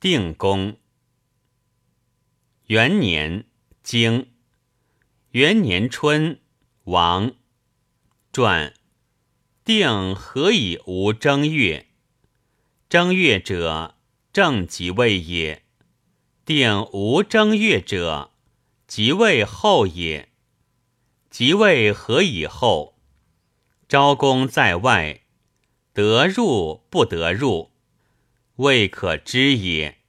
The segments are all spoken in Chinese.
定公。元年，经。元年春，王。传。定何以无正月？正月者，正即位也。定无正月者，即位后也。即位何以后？昭公在外，得入不得入，未可知也。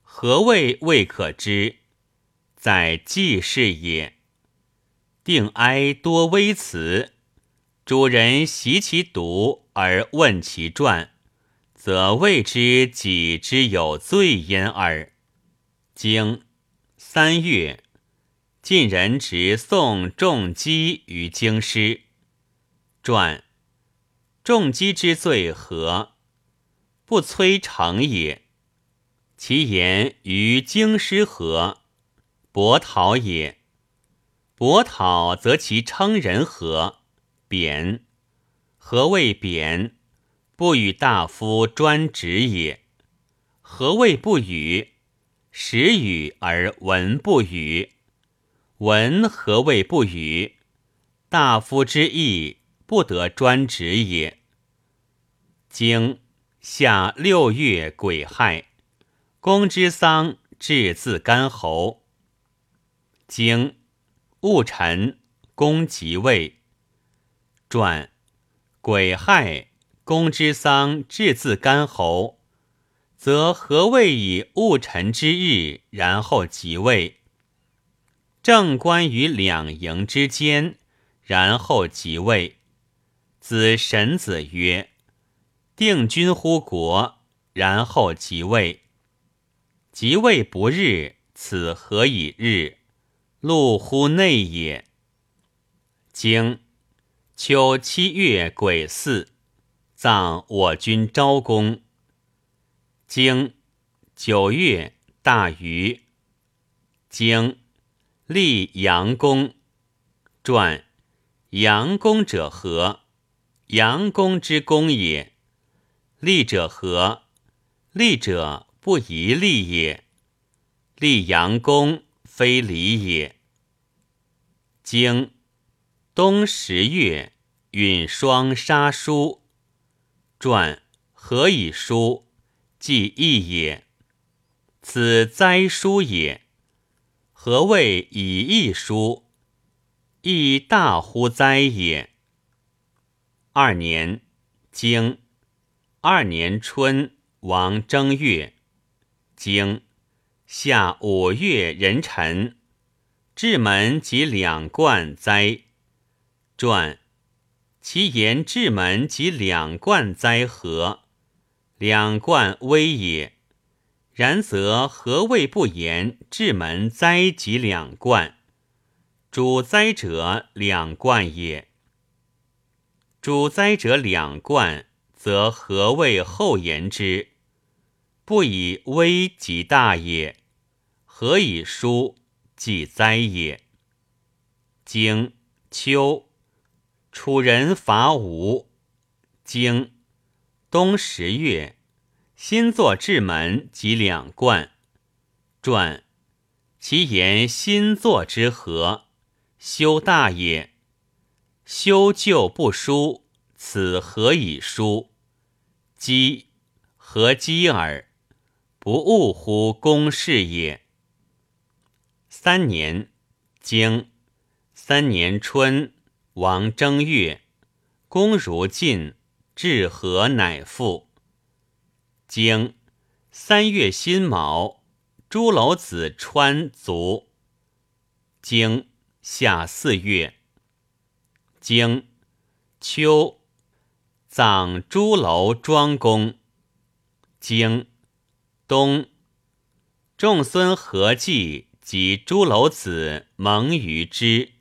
何谓未可知？在记事也。定哀多微辞，主人习其读而问其传，则谓之己之有罪焉耳。经三月，晋人执送仲基于京师。传仲基之罪何？不摧成也。其言于京师何？伯讨也。伯讨则其称人何？贬。何谓贬？不与大夫专职也。何谓不与？时语而文不语，文何谓不语？大夫之意不得专职也。经夏六月癸亥，公之丧至自干侯。经戊辰，公即位。传癸亥，公之丧至自干侯。则何谓以戊辰之日，然后即位？正官于两营之间，然后即位。子神子曰：“定君乎国，然后即位。即位不日，此何以日？禄乎内也。”经秋七月癸巳，葬我君昭公。经九月大禹。经立阳公。传阳公者何？阳公之公也。利者何？利者不宜利也。立阳公非礼也。经冬十月允霜杀书。传何以书？既义也，此哉书也。何谓以义书？亦大乎哉也。二年，经二年春，王正月，经夏五月壬辰，至门及两冠哉。传其言至门及两冠哉何？两冠危也，然则何谓不言？至门灾及两冠，主灾者两冠也。主灾者两冠，则何谓后言之？不以危及大也，何以疏即灾也？经秋，楚人伐吴。经。冬十月，新作至门及两冠。传其言新作之何？修大也。修旧不书，此何以书？积何积耳？不误乎公事也。三年，经三年春，王正月，公如晋。至和乃复。经三月辛卯，朱楼子穿卒。经夏四月。经秋葬朱楼庄公。经东仲孙何忌及朱楼子蒙于之。